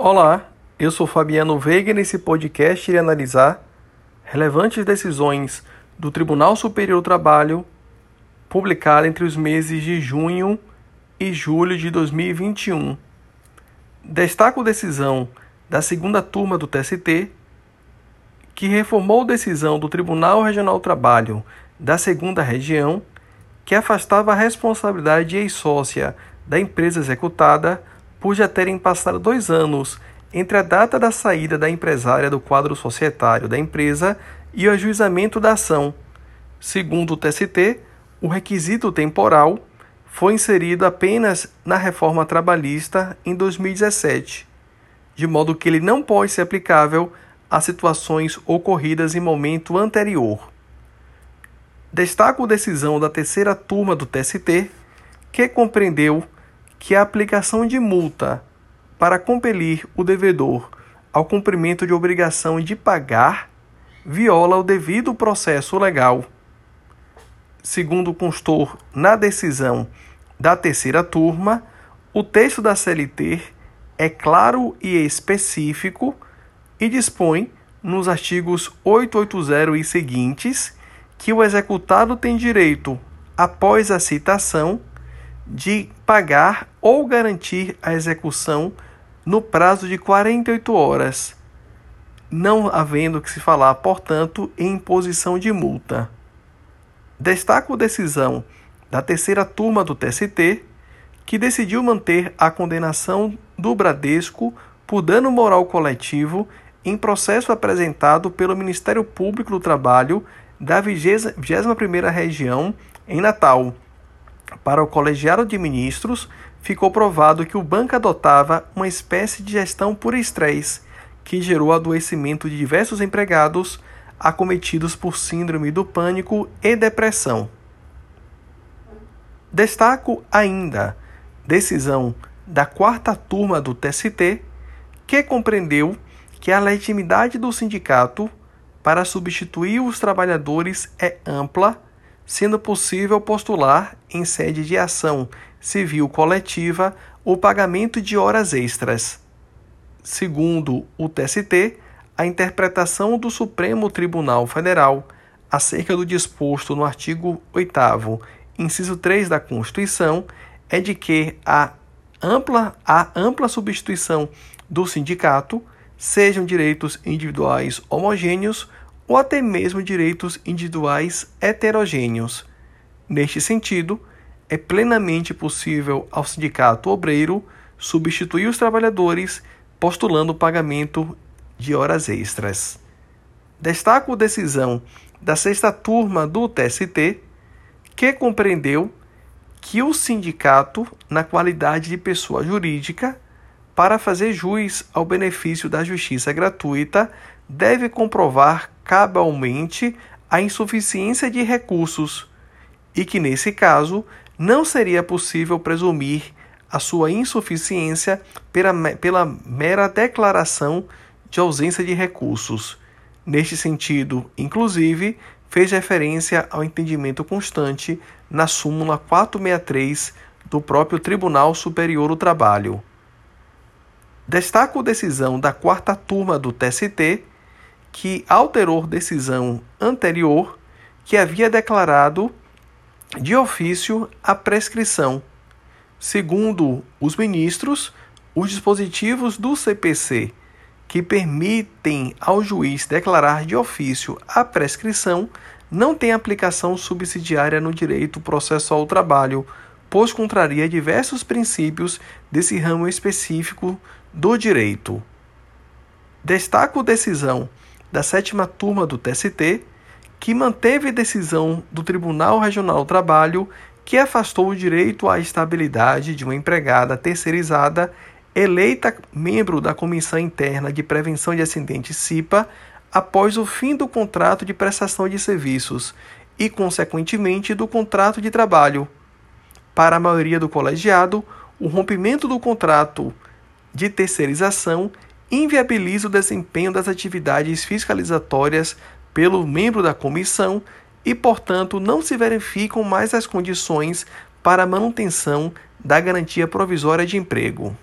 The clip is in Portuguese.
Olá, eu sou Fabiano Veiga e nesse podcast irei analisar relevantes decisões do Tribunal Superior do Trabalho publicadas entre os meses de junho e julho de 2021. Destaco a decisão da segunda turma do TST, que reformou a decisão do Tribunal Regional do Trabalho da segunda região, que afastava a responsabilidade de ex-sócia da empresa executada por já terem passado dois anos entre a data da saída da empresária do quadro societário da empresa e o ajuizamento da ação. Segundo o TST, o requisito temporal foi inserido apenas na reforma trabalhista em 2017, de modo que ele não pode ser aplicável a situações ocorridas em momento anterior. Destaco a decisão da terceira turma do TST, que compreendeu que a aplicação de multa para compelir o devedor ao cumprimento de obrigação de pagar viola o devido processo legal. Segundo constou na decisão da terceira turma, o texto da CLT é claro e específico e dispõe, nos artigos 880 e seguintes, que o executado tem direito, após a citação, de pagar ou garantir a execução no prazo de 48 horas, não havendo que se falar, portanto, em imposição de multa. Destaco a decisão da terceira turma do TST, que decidiu manter a condenação do Bradesco por dano moral coletivo em processo apresentado pelo Ministério Público do Trabalho da 21ª Região em Natal para o colegiado de ministros, ficou provado que o banco adotava uma espécie de gestão por estresse, que gerou adoecimento de diversos empregados acometidos por síndrome do pânico e depressão. Destaco ainda decisão da quarta turma do TST, que compreendeu que a legitimidade do sindicato para substituir os trabalhadores é ampla sendo possível postular, em sede de ação civil coletiva, o pagamento de horas extras. Segundo o TST, a interpretação do Supremo Tribunal Federal acerca do disposto no artigo 8, inciso 3 da Constituição, é de que a ampla, a ampla substituição do sindicato sejam direitos individuais homogêneos ou até mesmo direitos individuais heterogêneos. Neste sentido, é plenamente possível ao sindicato obreiro substituir os trabalhadores postulando o pagamento de horas extras. Destaco a decisão da sexta turma do TST, que compreendeu que o sindicato, na qualidade de pessoa jurídica, para fazer jus ao benefício da justiça gratuita, deve comprovar cabalmente a insuficiência de recursos e que, nesse caso, não seria possível presumir a sua insuficiência pela, pela mera declaração de ausência de recursos. Neste sentido, inclusive, fez referência ao entendimento constante na súmula 463 do próprio Tribunal Superior do Trabalho. Destaco decisão da quarta turma do TST, que alterou decisão anterior que havia declarado de ofício a prescrição. Segundo os ministros, os dispositivos do CPC que permitem ao juiz declarar de ofício a prescrição não têm aplicação subsidiária no direito processual ao trabalho, pois contraria diversos princípios desse ramo específico do direito. Destaco decisão da sétima turma do TST, que manteve decisão do Tribunal Regional do Trabalho que afastou o direito à estabilidade de uma empregada terceirizada eleita membro da Comissão Interna de Prevenção de Acidentes CIPA após o fim do contrato de prestação de serviços e, consequentemente, do contrato de trabalho. Para a maioria do colegiado, o rompimento do contrato de terceirização inviabiliza o desempenho das atividades fiscalizatórias pelo membro da comissão e, portanto, não se verificam mais as condições para a manutenção da garantia provisória de emprego.